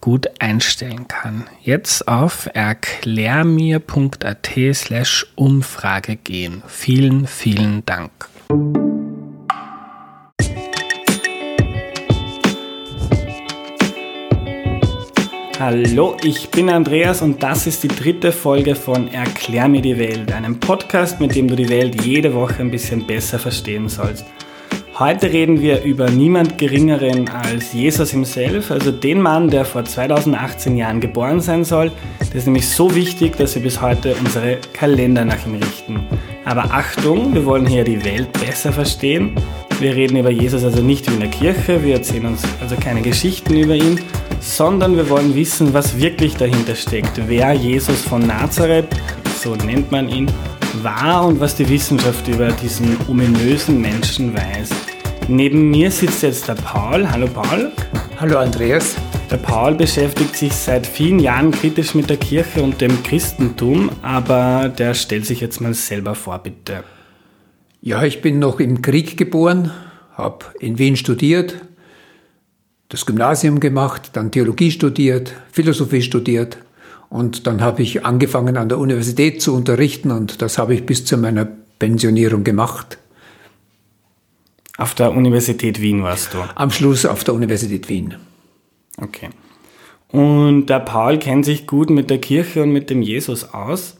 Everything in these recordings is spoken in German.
gut einstellen kann. Jetzt auf erklärmir.at slash Umfrage gehen. Vielen, vielen Dank. Hallo, ich bin Andreas und das ist die dritte Folge von Erklär mir die Welt, einem Podcast, mit dem du die Welt jede Woche ein bisschen besser verstehen sollst. Heute reden wir über niemand Geringeren als Jesus himself, also den Mann, der vor 2018 Jahren geboren sein soll. Das ist nämlich so wichtig, dass wir bis heute unsere Kalender nach ihm richten. Aber Achtung, wir wollen hier die Welt besser verstehen. Wir reden über Jesus also nicht wie in der Kirche, wir erzählen uns also keine Geschichten über ihn, sondern wir wollen wissen, was wirklich dahinter steckt, wer Jesus von Nazareth, so nennt man ihn, war und was die Wissenschaft über diesen ominösen Menschen weiß. Neben mir sitzt jetzt der Paul. Hallo Paul. Hallo Andreas. Der Paul beschäftigt sich seit vielen Jahren kritisch mit der Kirche und dem Christentum, aber der stellt sich jetzt mal selber vor, bitte. Ja, ich bin noch im Krieg geboren, habe in Wien studiert, das Gymnasium gemacht, dann Theologie studiert, Philosophie studiert und dann habe ich angefangen an der Universität zu unterrichten und das habe ich bis zu meiner Pensionierung gemacht. Auf der Universität Wien warst du? Am Schluss auf der Universität Wien. Okay. Und der Paul kennt sich gut mit der Kirche und mit dem Jesus aus.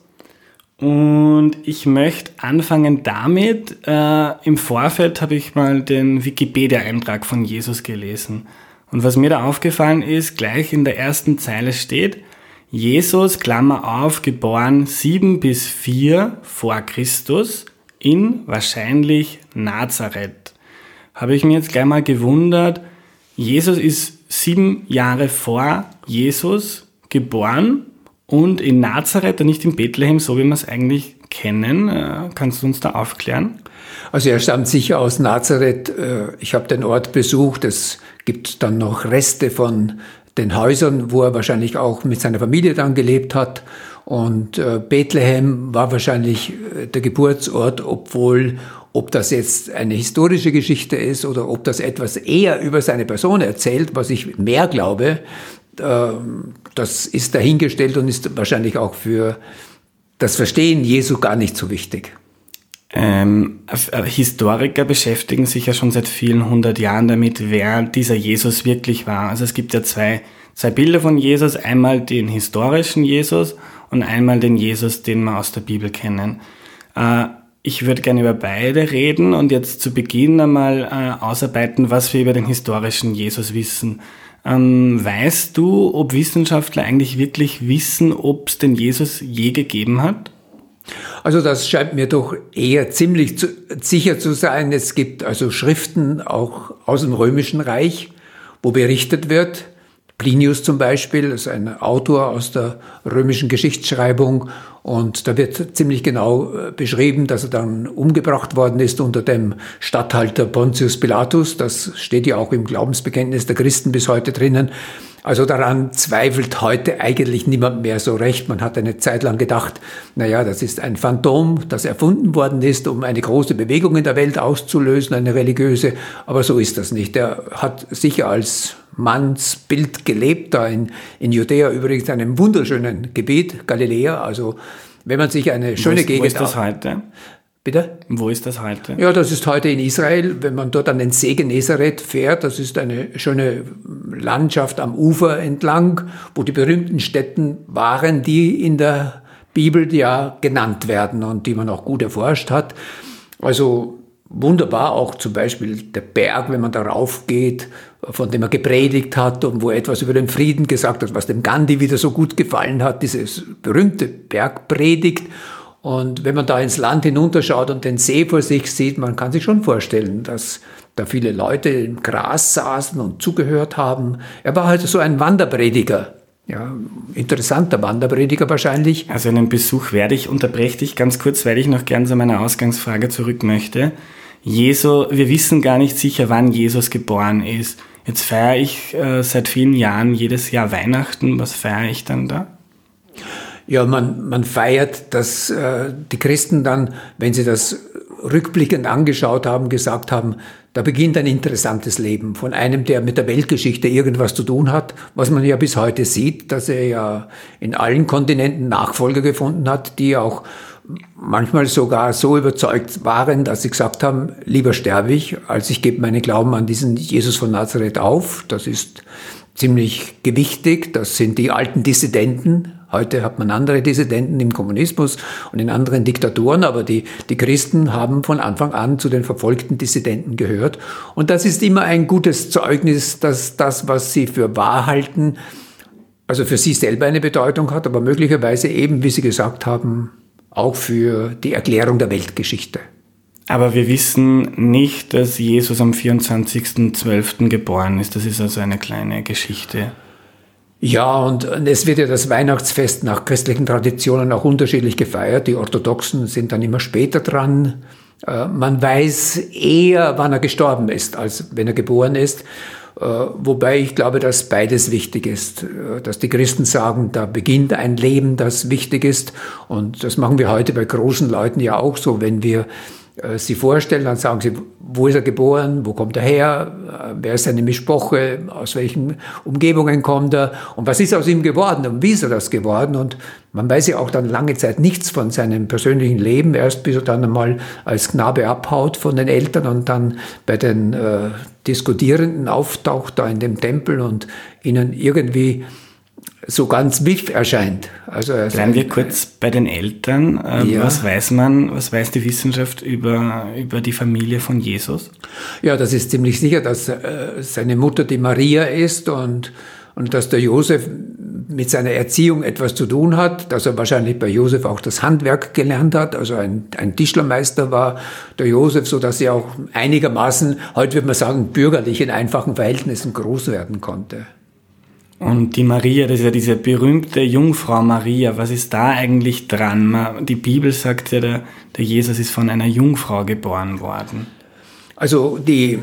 Und ich möchte anfangen damit, äh, im Vorfeld habe ich mal den Wikipedia-Eintrag von Jesus gelesen. Und was mir da aufgefallen ist, gleich in der ersten Zeile steht, Jesus, Klammer auf, geboren 7 bis 4 vor Christus in wahrscheinlich Nazareth habe ich mir jetzt gleich mal gewundert, Jesus ist sieben Jahre vor Jesus geboren und in Nazareth und nicht in Bethlehem, so wie wir es eigentlich kennen. Äh, kannst du uns da aufklären? Also er stammt sicher aus Nazareth. Äh, ich habe den Ort besucht. Es gibt dann noch Reste von den Häusern, wo er wahrscheinlich auch mit seiner Familie dann gelebt hat. Und äh, Bethlehem war wahrscheinlich der Geburtsort, obwohl ob das jetzt eine historische Geschichte ist oder ob das etwas eher über seine Person erzählt, was ich mehr glaube, ähm, das ist dahingestellt und ist wahrscheinlich auch für das Verstehen Jesu gar nicht so wichtig. Ähm, äh, Historiker beschäftigen sich ja schon seit vielen hundert Jahren damit, wer dieser Jesus wirklich war. Also es gibt ja zwei, zwei Bilder von Jesus, einmal den historischen Jesus und einmal den Jesus, den wir aus der Bibel kennen. Äh, ich würde gerne über beide reden und jetzt zu Beginn einmal äh, ausarbeiten, was wir über den historischen Jesus wissen. Ähm, weißt du, ob Wissenschaftler eigentlich wirklich wissen, ob es den Jesus je gegeben hat? Also das scheint mir doch eher ziemlich zu, sicher zu sein. Es gibt also Schriften auch aus dem Römischen Reich, wo berichtet wird, Plinius zum Beispiel ist ein Autor aus der römischen Geschichtsschreibung und da wird ziemlich genau äh, beschrieben, dass er dann umgebracht worden ist unter dem Statthalter Pontius Pilatus. Das steht ja auch im Glaubensbekenntnis der Christen bis heute drinnen. Also daran zweifelt heute eigentlich niemand mehr so recht. Man hat eine Zeit lang gedacht, na ja, das ist ein Phantom, das erfunden worden ist, um eine große Bewegung in der Welt auszulösen, eine religiöse. Aber so ist das nicht. Er hat sicher als Mannsbild gelebt, da in, in Judäa übrigens einem wunderschönen Gebiet, Galiläa. Also wenn man sich eine schöne wo ist, Gegend... Wo ist das heute? Bitte? Wo ist das heute? Ja, das ist heute in Israel. Wenn man dort an den See Genezareth fährt, das ist eine schöne Landschaft am Ufer entlang, wo die berühmten Städten waren, die in der Bibel ja genannt werden und die man auch gut erforscht hat. Also wunderbar auch zum Beispiel der Berg, wenn man darauf geht, von dem er gepredigt hat und wo er etwas über den Frieden gesagt hat, was dem Gandhi wieder so gut gefallen hat, dieses berühmte Bergpredigt. Und wenn man da ins Land hinunterschaut und den See vor sich sieht, man kann sich schon vorstellen, dass da viele Leute im Gras saßen und zugehört haben. Er war halt so ein Wanderprediger. Ja, interessanter Wanderprediger wahrscheinlich. Also einen Besuch werde ich, unterbreche dich ganz kurz, weil ich noch gern zu meiner Ausgangsfrage zurück möchte. Jesu, wir wissen gar nicht sicher, wann Jesus geboren ist. Jetzt feiere ich äh, seit vielen Jahren jedes Jahr Weihnachten. Was feiere ich dann da? Ja, man, man feiert, dass äh, die Christen dann, wenn sie das rückblickend angeschaut haben, gesagt haben, da beginnt ein interessantes Leben von einem, der mit der Weltgeschichte irgendwas zu tun hat, was man ja bis heute sieht, dass er ja in allen Kontinenten Nachfolger gefunden hat, die auch manchmal sogar so überzeugt waren, dass sie gesagt haben, lieber sterbe ich, als ich gebe meinen Glauben an diesen Jesus von Nazareth auf. Das ist ziemlich gewichtig. Das sind die alten Dissidenten. Heute hat man andere Dissidenten im Kommunismus und in anderen Diktaturen, aber die, die Christen haben von Anfang an zu den verfolgten Dissidenten gehört. Und das ist immer ein gutes Zeugnis, dass das, was sie für wahr halten, also für sie selber eine Bedeutung hat, aber möglicherweise eben, wie Sie gesagt haben, auch für die Erklärung der Weltgeschichte. Aber wir wissen nicht, dass Jesus am 24.12. geboren ist. Das ist also eine kleine Geschichte. Ja, und es wird ja das Weihnachtsfest nach christlichen Traditionen auch unterschiedlich gefeiert. Die Orthodoxen sind dann immer später dran. Äh, man weiß eher, wann er gestorben ist, als wenn er geboren ist. Äh, wobei ich glaube, dass beides wichtig ist. Äh, dass die Christen sagen, da beginnt ein Leben, das wichtig ist. Und das machen wir heute bei großen Leuten ja auch so. Wenn wir sie vorstellen, dann sagen sie, wo ist er geboren, wo kommt er her, äh, wer ist seine Mischproche, aus welchen Umgebungen kommt er und was ist aus ihm geworden und wie ist er das geworden. Und man weiß ja auch dann lange Zeit nichts von seinem persönlichen Leben, erst bis er dann einmal als Knabe abhaut von den Eltern und dann bei den äh, Diskutierenden auftaucht da in dem Tempel und ihnen irgendwie so ganz wiff erscheint. Also Bleiben wir kurz bei den Eltern. Ähm, ja. Was weiß man, was weiß die Wissenschaft über, über die Familie von Jesus? Ja, das ist ziemlich sicher, dass äh, seine Mutter die Maria ist und, und dass der Josef mit seiner Erziehung etwas zu tun hat, dass er wahrscheinlich bei Josef auch das Handwerk gelernt hat, also ein, ein Tischlermeister war der Josef, so dass er auch einigermaßen, heute würde man sagen, bürgerlich in einfachen Verhältnissen groß werden konnte. Und die Maria, das ist ja diese berühmte Jungfrau Maria. Was ist da eigentlich dran? Die Bibel sagt ja, der, der Jesus ist von einer Jungfrau geboren worden. Also die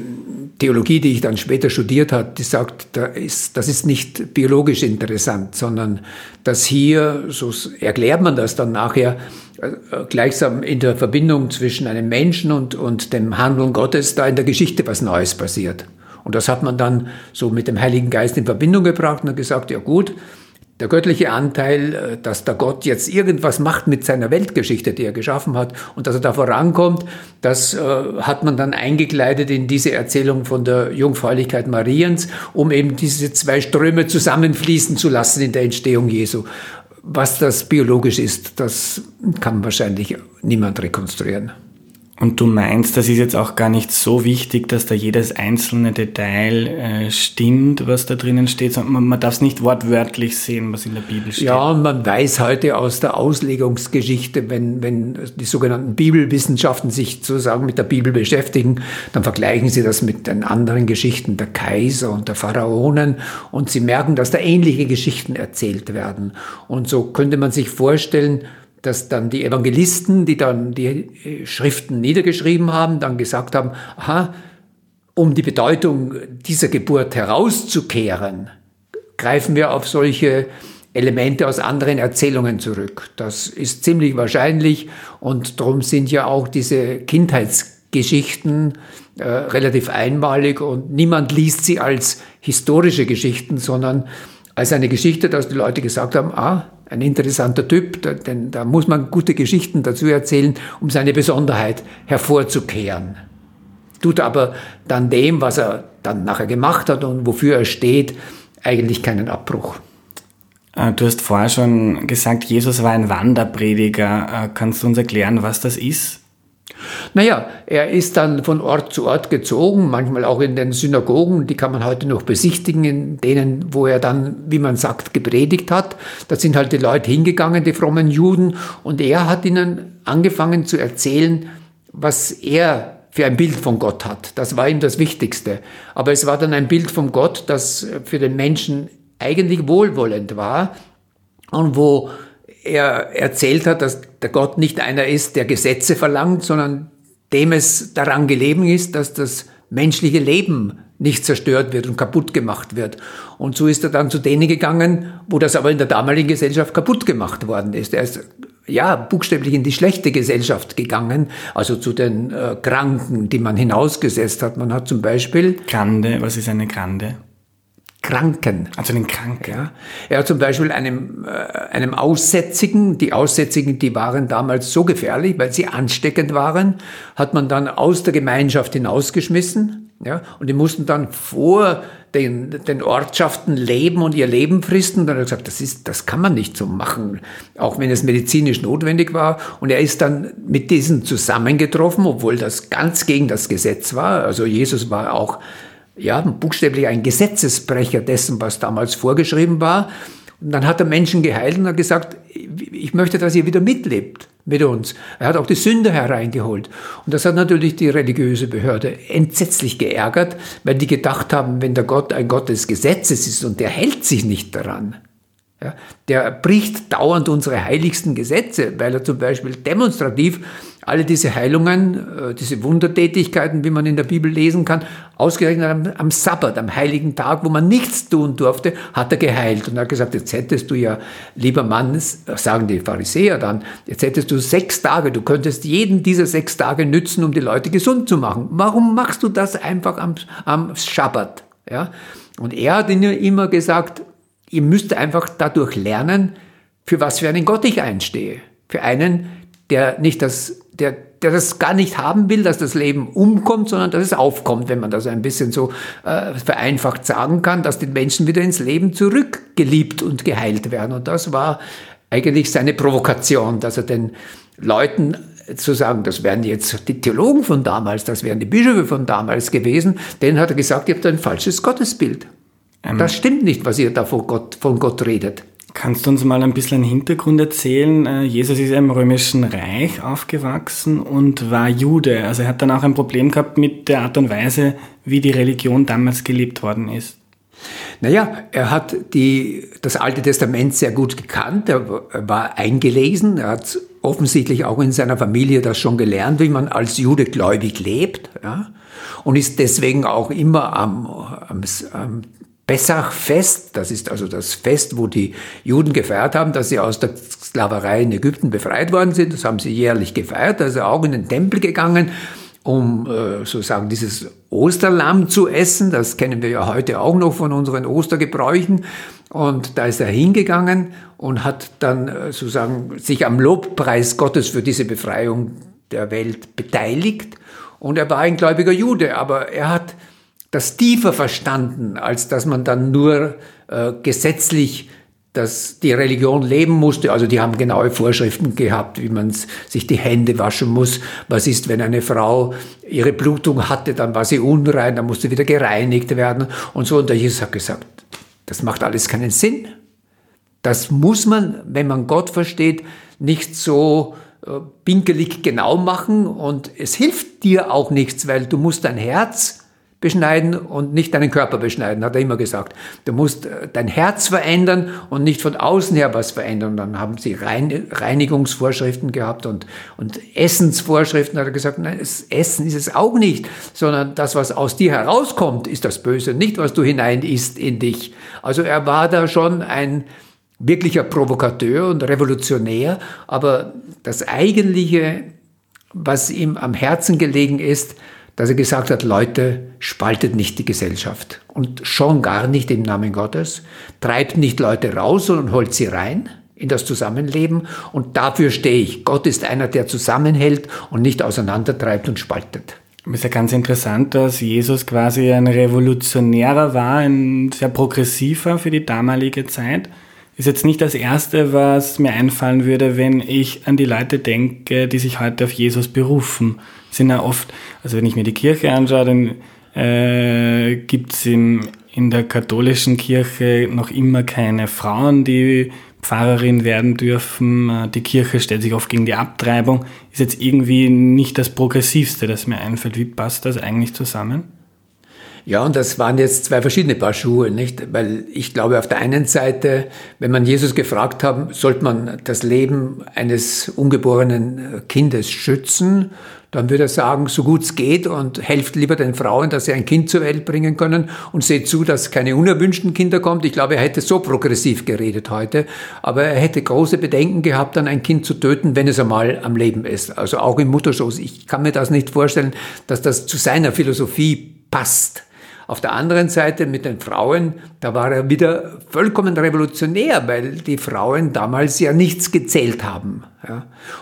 Theologie, die ich dann später studiert habe, die sagt, da ist, das ist nicht biologisch interessant, sondern dass hier, so erklärt man das dann nachher, äh, gleichsam in der Verbindung zwischen einem Menschen und, und dem Handeln Gottes da in der Geschichte was Neues passiert. Und das hat man dann so mit dem Heiligen Geist in Verbindung gebracht und gesagt, ja gut, der göttliche Anteil, äh, dass der Gott jetzt irgendwas macht mit seiner Weltgeschichte, die er geschaffen hat, und dass er da vorankommt, das äh, hat man dann eingekleidet in diese Erzählung von der Jungfräulichkeit Mariens, um eben diese zwei Ströme zusammenfließen zu lassen in der Entstehung Jesu. Was das biologisch ist, das kann wahrscheinlich niemand rekonstruieren. Und du meinst, das ist jetzt auch gar nicht so wichtig, dass da jedes einzelne Detail äh, stimmt, was da drinnen steht, sondern man, man darf es nicht wortwörtlich sehen, was in der Bibel steht. Ja, man weiß heute aus der Auslegungsgeschichte, wenn, wenn die sogenannten Bibelwissenschaften sich sozusagen mit der Bibel beschäftigen, dann vergleichen sie das mit den anderen Geschichten der Kaiser und der Pharaonen und sie merken, dass da ähnliche Geschichten erzählt werden. Und so könnte man sich vorstellen, dass dann die Evangelisten, die dann die äh, Schriften niedergeschrieben haben, dann gesagt haben, aha, um die Bedeutung dieser Geburt herauszukehren, greifen wir auf solche Elemente aus anderen Erzählungen zurück. Das ist ziemlich wahrscheinlich und darum sind ja auch diese Kindheitsgeschichten äh, relativ einmalig und niemand liest sie als historische Geschichten, sondern als eine Geschichte, dass die Leute gesagt haben, ah, ein interessanter Typ, denn da muss man gute Geschichten dazu erzählen, um seine Besonderheit hervorzukehren. Tut aber dann dem, was er dann nachher gemacht hat und wofür er steht, eigentlich keinen Abbruch. Äh, du hast vorher schon gesagt, Jesus war ein Wanderprediger. Äh, kannst du uns erklären, was das ist? Naja, er ist dann von Ort zu Ort gezogen, manchmal auch in den Synagogen, die kann man heute noch besichtigen, in denen, wo er dann, wie man sagt, gepredigt hat. Da sind halt die Leute hingegangen, die frommen Juden, und er hat ihnen angefangen zu erzählen, was er für ein Bild von Gott hat. Das war ihm das Wichtigste. Aber es war dann ein Bild von Gott, das für den Menschen eigentlich wohlwollend war und wo er erzählt hat, dass der Gott nicht einer ist, der Gesetze verlangt, sondern dem es daran gelegen ist, dass das menschliche Leben nicht zerstört wird und kaputt gemacht wird. Und so ist er dann zu denen gegangen, wo das aber in der damaligen Gesellschaft kaputt gemacht worden ist. Er ist ja buchstäblich in die schlechte Gesellschaft gegangen, also zu den äh, Kranken, die man hinausgesetzt hat. Man hat zum Beispiel Grande, was ist eine Grande? Kranken. Also den Kranken. Ja. Er hat zum Beispiel einem, äh, einem Aussätzigen, die Aussätzigen, die waren damals so gefährlich, weil sie ansteckend waren, hat man dann aus der Gemeinschaft hinausgeschmissen. Ja, und die mussten dann vor den, den Ortschaften leben und ihr Leben fristen. Und dann hat er gesagt, das, ist, das kann man nicht so machen, auch wenn es medizinisch notwendig war. Und er ist dann mit diesen zusammengetroffen, obwohl das ganz gegen das Gesetz war. Also Jesus war auch ja, buchstäblich ein Gesetzesbrecher dessen, was damals vorgeschrieben war. Und dann hat er Menschen geheilt und hat gesagt, ich möchte, dass ihr wieder mitlebt mit uns. Er hat auch die Sünder hereingeholt. Und das hat natürlich die religiöse Behörde entsetzlich geärgert, weil die gedacht haben, wenn der Gott ein Gott des Gesetzes ist und der hält sich nicht daran, ja, der bricht dauernd unsere heiligsten Gesetze, weil er zum Beispiel demonstrativ alle diese Heilungen, äh, diese Wundertätigkeiten, wie man in der Bibel lesen kann, ausgerechnet am, am, Sabbat, am heiligen Tag, wo man nichts tun durfte, hat er geheilt. Und er hat gesagt, jetzt hättest du ja, lieber Mann, sagen die Pharisäer dann, jetzt hättest du sechs Tage, du könntest jeden dieser sechs Tage nützen, um die Leute gesund zu machen. Warum machst du das einfach am, am Schabbat? Ja? Und er hat ihnen immer gesagt, ihr müsst einfach dadurch lernen, für was für einen Gott ich einstehe. Für einen, der nicht das, der, der das gar nicht haben will, dass das Leben umkommt, sondern dass es aufkommt, wenn man das ein bisschen so äh, vereinfacht sagen kann, dass die Menschen wieder ins Leben zurückgeliebt und geheilt werden. Und das war eigentlich seine Provokation, dass er den Leuten zu sagen, das wären jetzt die Theologen von damals, das wären die Bischöfe von damals gewesen, denen hat er gesagt, ihr habt ein falsches Gottesbild. Ähm, das stimmt nicht, was ihr da von Gott, von Gott redet. Kannst du uns mal ein bisschen einen Hintergrund erzählen? Äh, Jesus ist im Römischen Reich aufgewachsen und war Jude. Also er hat dann auch ein Problem gehabt mit der Art und Weise, wie die Religion damals gelebt worden ist. Naja, er hat die, das Alte Testament sehr gut gekannt, er war eingelesen, er hat offensichtlich auch in seiner Familie das schon gelernt, wie man als Jude gläubig lebt. Ja? Und ist deswegen auch immer am, am, am Pessachfest, das ist also das Fest, wo die Juden gefeiert haben, dass sie aus der Sklaverei in Ägypten befreit worden sind. Das haben sie jährlich gefeiert, also auch in den Tempel gegangen, um äh, sozusagen dieses Osterlamm zu essen. Das kennen wir ja heute auch noch von unseren Ostergebräuchen. Und da ist er hingegangen und hat dann äh, sozusagen sich am Lobpreis Gottes für diese Befreiung der Welt beteiligt. Und er war ein gläubiger Jude, aber er hat das tiefer verstanden, als dass man dann nur äh, gesetzlich dass die Religion leben musste. Also die haben genaue Vorschriften gehabt, wie man sich die Hände waschen muss. Was ist, wenn eine Frau ihre Blutung hatte, dann war sie unrein, dann musste wieder gereinigt werden und so. Und der Jesus hat gesagt, das macht alles keinen Sinn. Das muss man, wenn man Gott versteht, nicht so äh, pinkelig genau machen und es hilft dir auch nichts, weil du musst dein Herz beschneiden und nicht deinen Körper beschneiden, hat er immer gesagt. Du musst äh, dein Herz verändern und nicht von außen her was verändern. Und dann haben sie Reinigungsvorschriften gehabt und, und Essensvorschriften. Hat er gesagt, nein, Essen ist es auch nicht, sondern das, was aus dir herauskommt, ist das Böse, nicht was du hinein isst in dich. Also er war da schon ein wirklicher Provokateur und Revolutionär, aber das eigentliche, was ihm am Herzen gelegen ist, dass er gesagt hat, Leute, spaltet nicht die Gesellschaft und schon gar nicht im Namen Gottes, treibt nicht Leute raus, sondern holt sie rein in das Zusammenleben und dafür stehe ich. Gott ist einer, der zusammenhält und nicht auseinandertreibt und spaltet. Es ist ja ganz interessant, dass Jesus quasi ein Revolutionärer war, ein sehr progressiver für die damalige Zeit. ist jetzt nicht das Erste, was mir einfallen würde, wenn ich an die Leute denke, die sich heute auf Jesus berufen. Sind ja oft, also wenn ich mir die Kirche anschaue, dann äh, gibt es in der katholischen Kirche noch immer keine Frauen, die Pfarrerin werden dürfen. Äh, die Kirche stellt sich oft gegen die Abtreibung. Ist jetzt irgendwie nicht das Progressivste, das mir einfällt. Wie passt das eigentlich zusammen? Ja, und das waren jetzt zwei verschiedene Paar Schuhe, nicht? Weil ich glaube, auf der einen Seite, wenn man Jesus gefragt haben, sollte man das Leben eines ungeborenen Kindes schützen, dann würde er sagen, so gut es geht und helft lieber den Frauen, dass sie ein Kind zur Welt bringen können und seht zu, dass keine unerwünschten Kinder kommt. Ich glaube, er hätte so progressiv geredet heute, aber er hätte große Bedenken gehabt, dann ein Kind zu töten, wenn es einmal am Leben ist. Also auch im Mutterschoß. Ich kann mir das nicht vorstellen, dass das zu seiner Philosophie passt. Auf der anderen Seite mit den Frauen, da war er wieder vollkommen revolutionär, weil die Frauen damals ja nichts gezählt haben.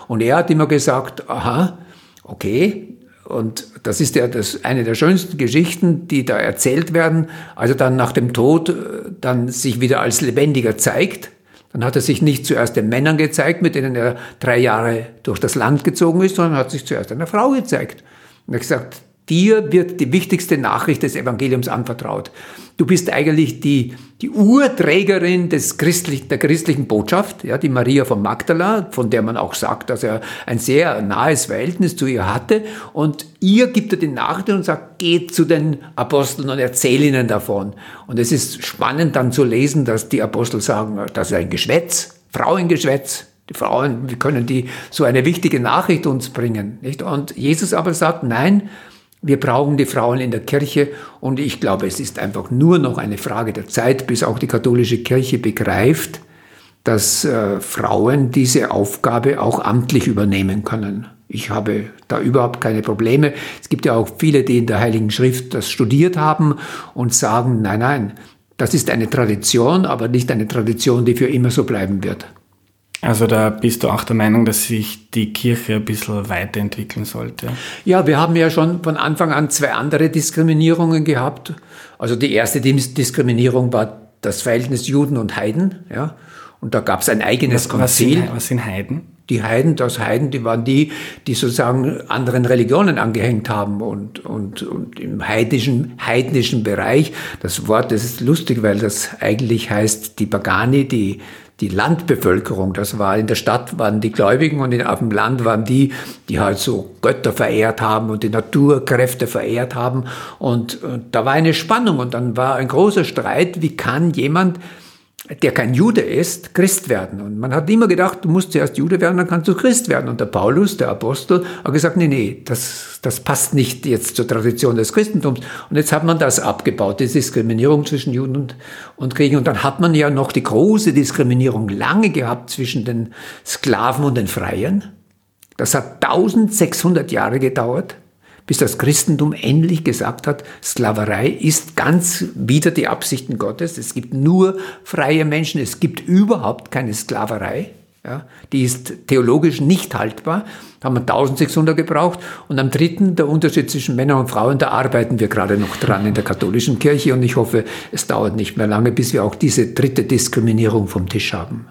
Und er hat immer gesagt, aha, okay, und das ist ja das, eine der schönsten Geschichten, die da erzählt werden. Also dann nach dem Tod äh, dann sich wieder als Lebendiger zeigt. Dann hat er sich nicht zuerst den Männern gezeigt, mit denen er drei Jahre durch das Land gezogen ist, sondern hat sich zuerst einer Frau gezeigt. Und er hat gesagt, Dir wird die wichtigste Nachricht des Evangeliums anvertraut. Du bist eigentlich die, die Urträgerin des christlich, der christlichen Botschaft, ja, die Maria von Magdala, von der man auch sagt, dass er ein sehr nahes Verhältnis zu ihr hatte. Und ihr gibt er die Nachricht und sagt, geht zu den Aposteln und erzähl ihnen davon. Und es ist spannend dann zu lesen, dass die Apostel sagen, das ist ein Geschwätz, Frauengeschwätz, die Frauen, wie können die so eine wichtige Nachricht uns bringen? Nicht? Und Jesus aber sagt, nein, wir brauchen die Frauen in der Kirche und ich glaube, es ist einfach nur noch eine Frage der Zeit, bis auch die katholische Kirche begreift, dass äh, Frauen diese Aufgabe auch amtlich übernehmen können. Ich habe da überhaupt keine Probleme. Es gibt ja auch viele, die in der Heiligen Schrift das studiert haben und sagen, nein, nein, das ist eine Tradition, aber nicht eine Tradition, die für immer so bleiben wird. Also da bist du auch der Meinung, dass sich die Kirche ein bisschen weiterentwickeln sollte? Ja, wir haben ja schon von Anfang an zwei andere Diskriminierungen gehabt. Also die erste Diskriminierung war das Verhältnis Juden und Heiden. Ja. Und da gab es ein eigenes was, Konzil. Was sind, was sind Heiden? Die Heiden, das Heiden, die waren die, die sozusagen anderen Religionen angehängt haben und, und, und im heidnischen, heidnischen Bereich. Das Wort, das ist lustig, weil das eigentlich heißt die Pagani, die die Landbevölkerung, das war in der Stadt waren die Gläubigen und auf dem Land waren die, die halt so Götter verehrt haben und die Naturkräfte verehrt haben. Und, und da war eine Spannung und dann war ein großer Streit, wie kann jemand der kein Jude ist, Christ werden. Und man hat immer gedacht, du musst zuerst Jude werden, dann kannst du Christ werden. Und der Paulus, der Apostel, hat gesagt, nee, nee, das, das passt nicht jetzt zur Tradition des Christentums. Und jetzt hat man das abgebaut, die Diskriminierung zwischen Juden und, und Griechen. Und dann hat man ja noch die große Diskriminierung lange gehabt zwischen den Sklaven und den Freien. Das hat 1600 Jahre gedauert bis das Christentum endlich gesagt hat, Sklaverei ist ganz wider die Absichten Gottes. Es gibt nur freie Menschen, es gibt überhaupt keine Sklaverei. Ja, die ist theologisch nicht haltbar. Da haben wir 1600 gebraucht. Und am dritten, der Unterschied zwischen Männern und Frauen, da arbeiten wir gerade noch dran in der katholischen Kirche. Und ich hoffe, es dauert nicht mehr lange, bis wir auch diese dritte Diskriminierung vom Tisch haben.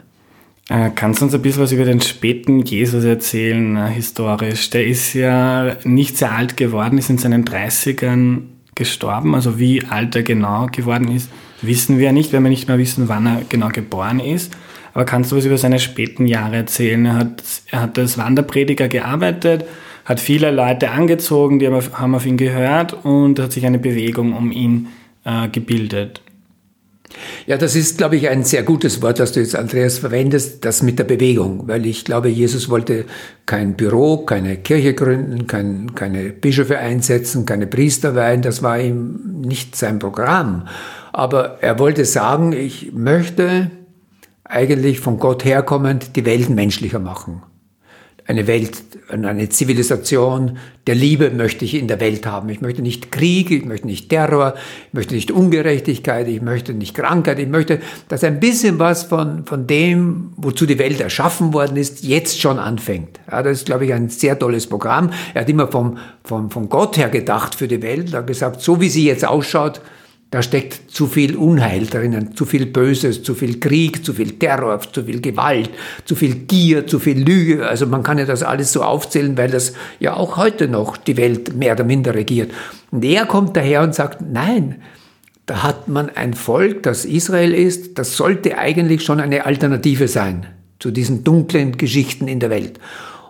Äh, kannst du uns ein bisschen was über den späten Jesus erzählen, äh, historisch? Der ist ja nicht sehr alt geworden, ist in seinen 30ern gestorben. Also wie alt er genau geworden ist, wissen wir nicht, wenn wir nicht mehr wissen, wann er genau geboren ist. Aber kannst du was über seine späten Jahre erzählen? Er hat, er hat als Wanderprediger gearbeitet, hat viele Leute angezogen, die haben auf ihn gehört und hat sich eine Bewegung um ihn äh, gebildet. Ja, das ist, glaube ich, ein sehr gutes Wort, das du jetzt, Andreas, verwendest, das mit der Bewegung, weil ich glaube, Jesus wollte kein Büro, keine Kirche gründen, kein, keine Bischöfe einsetzen, keine Priester weihen, das war ihm nicht sein Programm. Aber er wollte sagen, ich möchte eigentlich von Gott herkommend die Welt menschlicher machen eine Welt, eine Zivilisation der Liebe möchte ich in der Welt haben. Ich möchte nicht Krieg, ich möchte nicht Terror, ich möchte nicht Ungerechtigkeit, ich möchte nicht Krankheit, ich möchte, dass ein bisschen was von, von dem, wozu die Welt erschaffen worden ist, jetzt schon anfängt. Ja, das ist, glaube ich, ein sehr tolles Programm. Er hat immer vom, vom, von Gott her gedacht für die Welt. Er hat gesagt, so wie sie jetzt ausschaut, Da steckt zu viel Unheil drinnen, zu viel Böses, zu viel Krieg, zu viel Terror, zu viel Gewalt, zu viel Gier, zu viel Lüge. Also man kann ja das alles so aufzählen, weil das ja auch heute noch die Welt mehr oder minder regiert. Und er kommt daher und sagt, nein, da hat man ein Volk, das Israel ist, das sollte eigentlich schon eine Alternative sein zu diesen dunklen Geschichten in der Welt.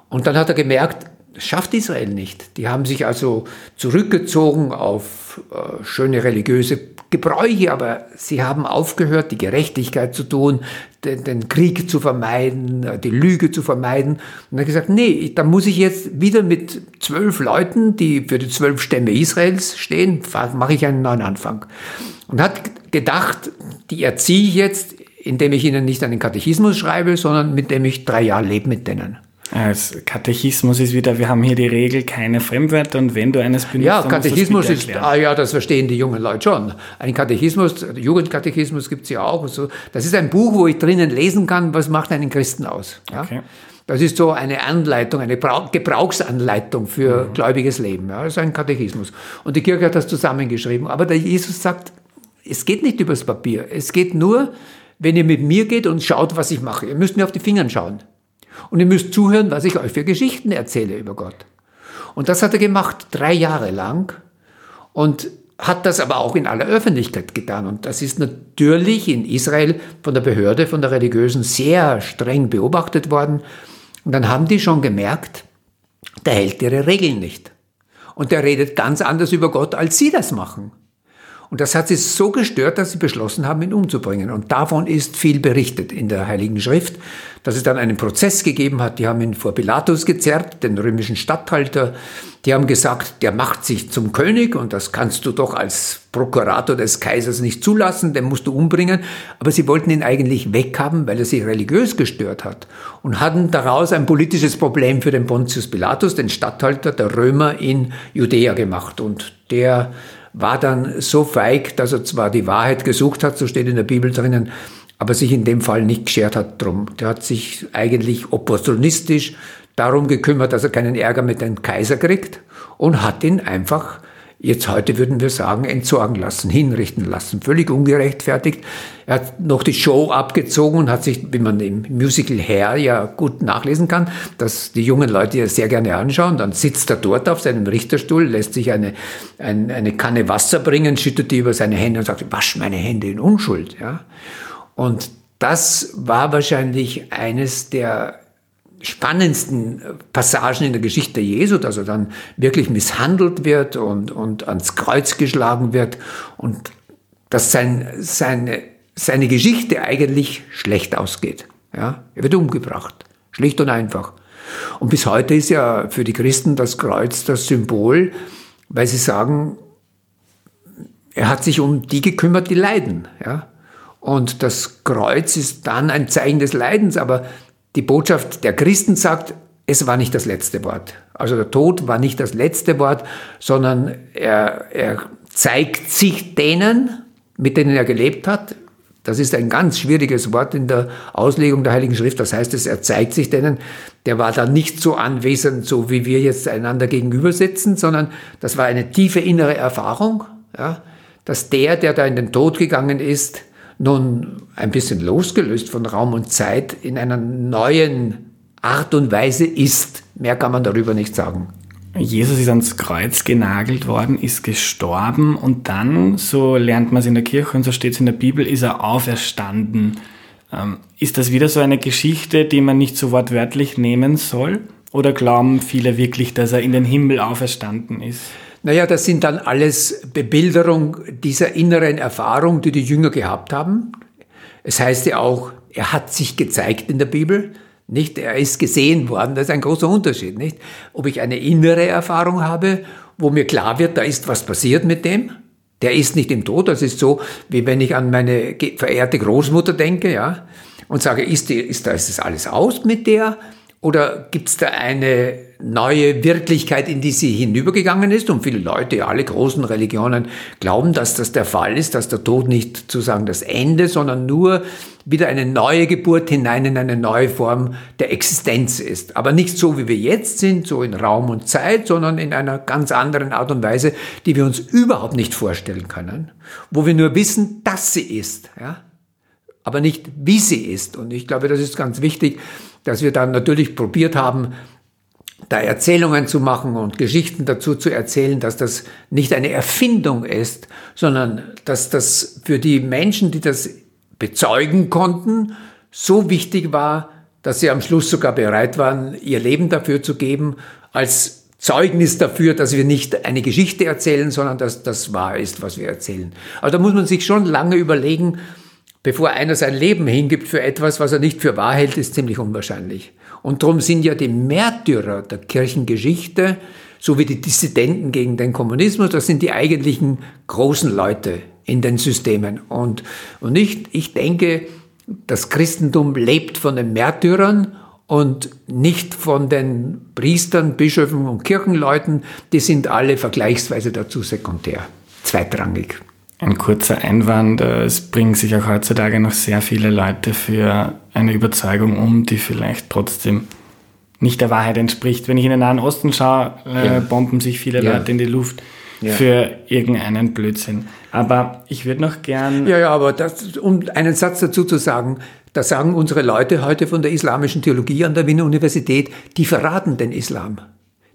Und dann hat er gemerkt, das schafft Israel nicht. Die haben sich also zurückgezogen auf äh, schöne religiöse Gebräuche, aber sie haben aufgehört, die Gerechtigkeit zu tun, den, den Krieg zu vermeiden, äh, die Lüge zu vermeiden. Und hat gesagt, nee, da muss ich jetzt wieder mit zwölf Leuten, die für die zwölf Stämme Israels stehen, mache ich einen neuen Anfang. Und hat gedacht, die erziehe ich jetzt, indem ich ihnen nicht einen Katechismus schreibe, sondern mit dem ich drei Jahre lebe mit denen. Als Katechismus ist wieder, wir haben hier die Regel, keine Fremdwörter und wenn du eines benutzt, Ja, Katechismus ist, ah ja, das verstehen die jungen Leute schon. Ein Katechismus, Jugendkatechismus gibt es ja auch. So. Das ist ein Buch, wo ich drinnen lesen kann, was macht einen Christen aus. Ja? Okay. Das ist so eine Anleitung, eine Gebrauchsanleitung für mhm. gläubiges Leben. Ja? Das ist ein Katechismus. Und die Kirche hat das zusammengeschrieben. Aber der Jesus sagt, es geht nicht übers Papier. Es geht nur, wenn ihr mit mir geht und schaut, was ich mache. Ihr müsst mir auf die Finger schauen. Und ihr müsst zuhören, was ich euch für Geschichten erzähle über Gott. Und das hat er gemacht, drei Jahre lang. Und hat das aber auch in aller Öffentlichkeit getan. Und das ist natürlich in Israel von der Behörde, von der religiösen sehr streng beobachtet worden. Und dann haben die schon gemerkt, der hält ihre Regeln nicht. Und der redet ganz anders über Gott, als sie das machen. Und das hat sie so gestört, dass sie beschlossen haben, ihn umzubringen. Und davon ist viel berichtet in der Heiligen Schrift, dass es dann einen Prozess gegeben hat. Die haben ihn vor Pilatus gezerrt, den römischen Statthalter. Die haben gesagt, der macht sich zum König und das kannst du doch als Prokurator des Kaisers nicht zulassen, den musst du umbringen. Aber sie wollten ihn eigentlich weghaben, weil er sich religiös gestört hat und hatten daraus ein politisches Problem für den Pontius Pilatus, den Statthalter der Römer in Judäa gemacht. Und der war dann so feig, dass er zwar die Wahrheit gesucht hat, so steht in der Bibel drinnen, aber sich in dem Fall nicht geschert hat drum. Der hat sich eigentlich opportunistisch darum gekümmert, dass er keinen Ärger mit dem Kaiser kriegt und hat ihn einfach jetzt heute würden wir sagen, entsorgen lassen, hinrichten lassen. Völlig ungerechtfertigt. Er hat noch die Show abgezogen und hat sich, wie man im Musical Hair ja gut nachlesen kann, dass die jungen Leute ja sehr gerne anschauen. Dann sitzt er dort auf seinem Richterstuhl, lässt sich eine, eine, eine Kanne Wasser bringen, schüttet die über seine Hände und sagt, wasch meine Hände in Unschuld. Ja? Und das war wahrscheinlich eines der spannendsten Passagen in der Geschichte Jesu, dass er dann wirklich misshandelt wird und, und ans Kreuz geschlagen wird und dass sein, seine, seine Geschichte eigentlich schlecht ausgeht. Ja? Er wird umgebracht, schlicht und einfach. Und bis heute ist ja für die Christen das Kreuz das Symbol, weil sie sagen, er hat sich um die gekümmert, die leiden. Ja? Und das Kreuz ist dann ein Zeichen des Leidens, aber die Botschaft der Christen sagt, es war nicht das letzte Wort. Also der Tod war nicht das letzte Wort, sondern er, er zeigt sich denen, mit denen er gelebt hat. Das ist ein ganz schwieriges Wort in der Auslegung der Heiligen Schrift. Das heißt, es, er zeigt sich denen, der war da nicht so anwesend, so wie wir jetzt einander gegenüber sitzen, sondern das war eine tiefe innere Erfahrung, ja, dass der, der da in den Tod gegangen ist, nun ein bisschen losgelöst von Raum und Zeit in einer neuen Art und Weise ist. Mehr kann man darüber nicht sagen. Jesus ist ans Kreuz genagelt worden, ist gestorben und dann, so lernt man es in der Kirche und so steht es in der Bibel, ist er auferstanden. Ähm, ist das wieder so eine Geschichte, die man nicht so wortwörtlich nehmen soll? Oder glauben viele wirklich, dass er in den Himmel auferstanden ist? Naja, das sind dann alles Bebilderung dieser inneren Erfahrung, die die Jünger gehabt haben. Es heißt ja auch, er hat sich gezeigt in der Bibel, nicht? Er ist gesehen worden. Das ist ein großer Unterschied, nicht? Ob ich eine innere Erfahrung habe, wo mir klar wird, da ist was passiert mit dem. Der ist nicht im Tod. Das ist so, wie wenn ich an meine verehrte Großmutter denke, ja, und sage, ist, die, ist, da ist das alles aus mit der? Oder gibt es da eine neue Wirklichkeit, in die sie hinübergegangen ist? Und viele Leute, alle großen Religionen, glauben, dass das der Fall ist, dass der Tod nicht sozusagen das Ende, sondern nur wieder eine neue Geburt hinein in eine neue Form der Existenz ist. Aber nicht so, wie wir jetzt sind, so in Raum und Zeit, sondern in einer ganz anderen Art und Weise, die wir uns überhaupt nicht vorstellen können, wo wir nur wissen, dass sie ist, ja? aber nicht, wie sie ist. Und ich glaube, das ist ganz wichtig, dass wir dann natürlich probiert haben, da Erzählungen zu machen und Geschichten dazu zu erzählen, dass das nicht eine Erfindung ist, sondern dass das für die Menschen, die das bezeugen konnten, so wichtig war, dass sie am Schluss sogar bereit waren, ihr Leben dafür zu geben, als Zeugnis dafür, dass wir nicht eine Geschichte erzählen, sondern dass das wahr ist, was wir erzählen. Also da muss man sich schon lange überlegen, bevor einer sein Leben hingibt für etwas, was er nicht für wahr hält, ist ziemlich unwahrscheinlich. Und darum sind ja die Märtyrer der Kirchengeschichte, so wie die Dissidenten gegen den Kommunismus, das sind die eigentlichen großen Leute in den Systemen. Und, und ich, ich denke, das Christentum lebt von den Märtyrern und nicht von den Priestern, Bischöfen und Kirchenleuten. Die sind alle vergleichsweise dazu sekundär, zweitrangig. Ein kurzer Einwand, äh, es bringen sich auch heutzutage noch sehr viele Leute für eine Überzeugung um, die vielleicht trotzdem nicht der Wahrheit entspricht. Wenn ich in den Nahen Osten schaue, äh, ja. bomben sich viele ja. Leute in die Luft ja. für irgendeinen Blödsinn. Aber ich würde noch gern. Ja, ja, aber das, um einen Satz dazu zu sagen, da sagen unsere Leute heute von der islamischen Theologie an der Wiener Universität, die verraten den Islam.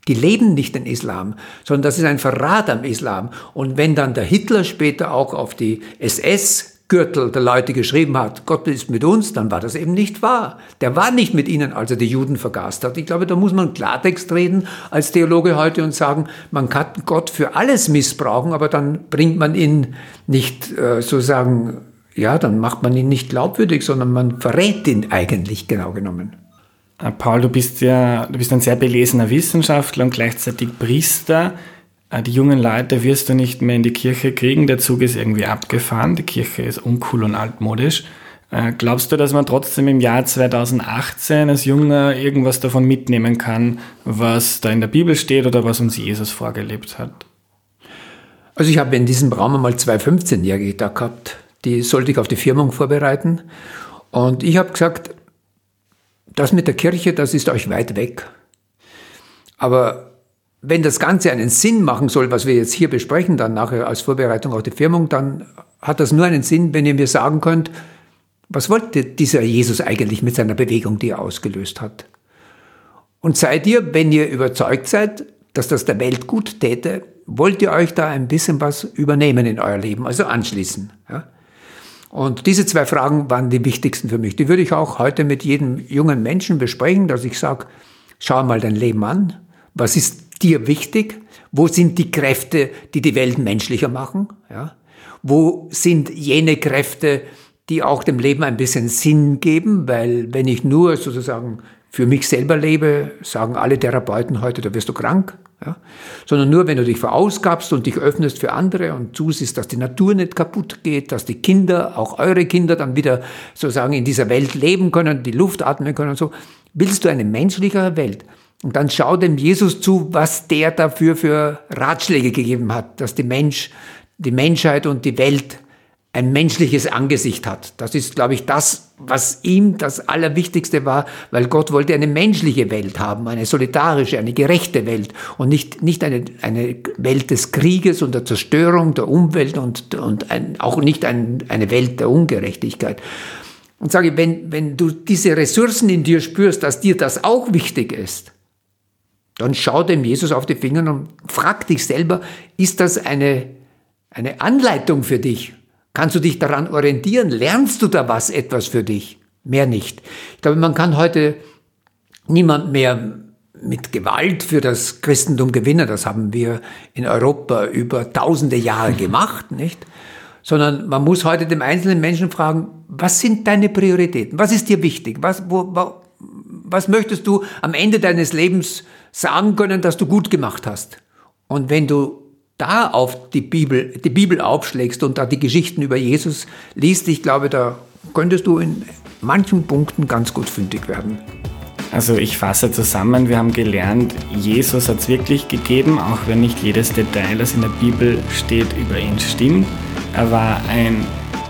Die leben nicht den Islam, sondern das ist ein Verrat am Islam. Und wenn dann der Hitler später auch auf die SS Gürtel der Leute geschrieben hat, Gott ist mit uns, dann war das eben nicht wahr. Der war nicht mit ihnen, als er die Juden vergast hat. Ich glaube, da muss man Klartext reden als Theologe heute und sagen, man kann Gott für alles missbrauchen, aber dann bringt man ihn nicht äh, sozusagen, ja, dann macht man ihn nicht glaubwürdig, sondern man verrät ihn eigentlich genau genommen. Äh, Paul, du bist ja, du bist ein sehr belesener Wissenschaftler und gleichzeitig Priester. Äh, die jungen Leute wirst du nicht mehr in die Kirche kriegen. Der Zug ist irgendwie abgefahren. Die Kirche ist uncool und altmodisch. Äh, glaubst du, dass man trotzdem im Jahr 2018 als Junger irgendwas davon mitnehmen kann, was da in der Bibel steht oder was uns Jesus vorgelebt hat? Also ich habe in diesem Raum einmal zwei 15-Jährige da gehabt. Die sollte ich auf die Firmung vorbereiten. Und ich habe gesagt, das mit der Kirche, das ist euch weit weg. Aber wenn das Ganze einen Sinn machen soll, was wir jetzt hier besprechen, dann nachher als Vorbereitung auf die Firmung, dann hat das nur einen Sinn, wenn ihr mir sagen könnt, was wollte dieser Jesus eigentlich mit seiner Bewegung, die er ausgelöst hat? Und seid ihr, wenn ihr überzeugt seid, dass das der Welt gut täte, wollt ihr euch da ein bisschen was übernehmen in euer Leben, also anschließen? Ja? Und diese zwei Fragen waren die wichtigsten für mich. Die würde ich auch heute mit jedem jungen Menschen besprechen, dass ich sage, schau mal dein Leben an. Was ist dir wichtig? Wo sind die Kräfte, die die Welt menschlicher machen? Ja? Wo sind jene Kräfte, die auch dem Leben ein bisschen Sinn geben? Weil wenn ich nur sozusagen für mich selber lebe, sagen alle Therapeuten heute, da wirst du krank. Ja? Sondern nur, wenn du dich verausgabst und dich öffnest für andere und zusiehst, dass die Natur nicht kaputt geht, dass die Kinder, auch eure Kinder, dann wieder sozusagen in dieser Welt leben können, die Luft atmen können und so, willst du eine menschlichere Welt. Und dann schau dem Jesus zu, was der dafür für Ratschläge gegeben hat, dass die Mensch, die Menschheit und die Welt ein menschliches Angesicht hat. Das ist, glaube ich, das, was ihm das Allerwichtigste war, weil Gott wollte eine menschliche Welt haben, eine solidarische, eine gerechte Welt und nicht, nicht eine, eine Welt des Krieges und der Zerstörung der Umwelt und, und ein, auch nicht ein, eine Welt der Ungerechtigkeit. Und sage, wenn, wenn du diese Ressourcen in dir spürst, dass dir das auch wichtig ist, dann schau dem Jesus auf die Finger und frag dich selber, ist das eine, eine Anleitung für dich? Kannst du dich daran orientieren? Lernst du da was etwas für dich? Mehr nicht. Ich glaube, man kann heute niemand mehr mit Gewalt für das Christentum gewinnen. Das haben wir in Europa über tausende Jahre gemacht, nicht? Sondern man muss heute dem einzelnen Menschen fragen, was sind deine Prioritäten? Was ist dir wichtig? Was, wo, wo, was möchtest du am Ende deines Lebens sagen können, dass du gut gemacht hast? Und wenn du da auf die Bibel, die Bibel aufschlägst und da die Geschichten über Jesus liest, ich glaube, da könntest du in manchen Punkten ganz gut fündig werden. Also ich fasse zusammen, wir haben gelernt, Jesus hat es wirklich gegeben, auch wenn nicht jedes Detail, das in der Bibel steht, über ihn stimmt. Er war ein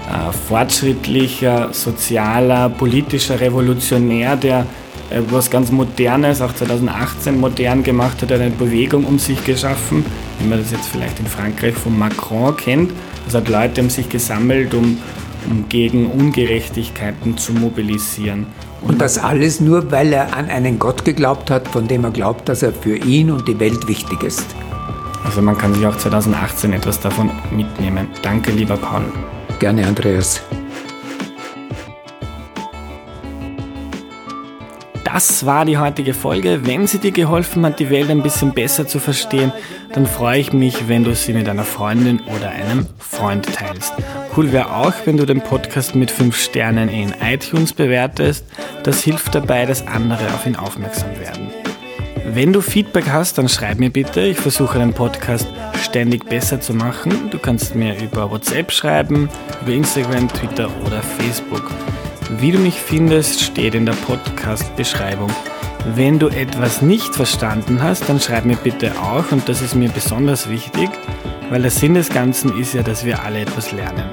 äh, fortschrittlicher, sozialer, politischer Revolutionär, der was ganz Modernes, auch 2018 modern gemacht hat, eine Bewegung um sich geschaffen, wie man das jetzt vielleicht in Frankreich von Macron kennt. Also hat Leute haben sich gesammelt, um, um gegen Ungerechtigkeiten zu mobilisieren. Und, und das alles nur, weil er an einen Gott geglaubt hat, von dem er glaubt, dass er für ihn und die Welt wichtig ist. Also man kann sich auch 2018 etwas davon mitnehmen. Danke, lieber Paul. Gerne, Andreas. Das war die heutige Folge. Wenn sie dir geholfen hat, die Welt ein bisschen besser zu verstehen, dann freue ich mich, wenn du sie mit einer Freundin oder einem Freund teilst. Cool wäre auch, wenn du den Podcast mit 5 Sternen in iTunes bewertest. Das hilft dabei, dass andere auf ihn aufmerksam werden. Wenn du Feedback hast, dann schreib mir bitte. Ich versuche den Podcast ständig besser zu machen. Du kannst mir über WhatsApp schreiben, über Instagram, Twitter oder Facebook. Wie du mich findest, steht in der Podcast-Beschreibung. Wenn du etwas nicht verstanden hast, dann schreib mir bitte auch und das ist mir besonders wichtig, weil der Sinn des Ganzen ist ja, dass wir alle etwas lernen.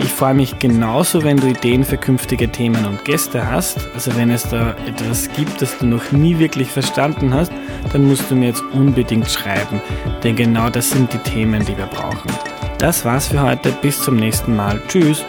Ich freue mich genauso, wenn du Ideen für künftige Themen und Gäste hast. Also wenn es da etwas gibt, das du noch nie wirklich verstanden hast, dann musst du mir jetzt unbedingt schreiben, denn genau das sind die Themen, die wir brauchen. Das war's für heute, bis zum nächsten Mal. Tschüss!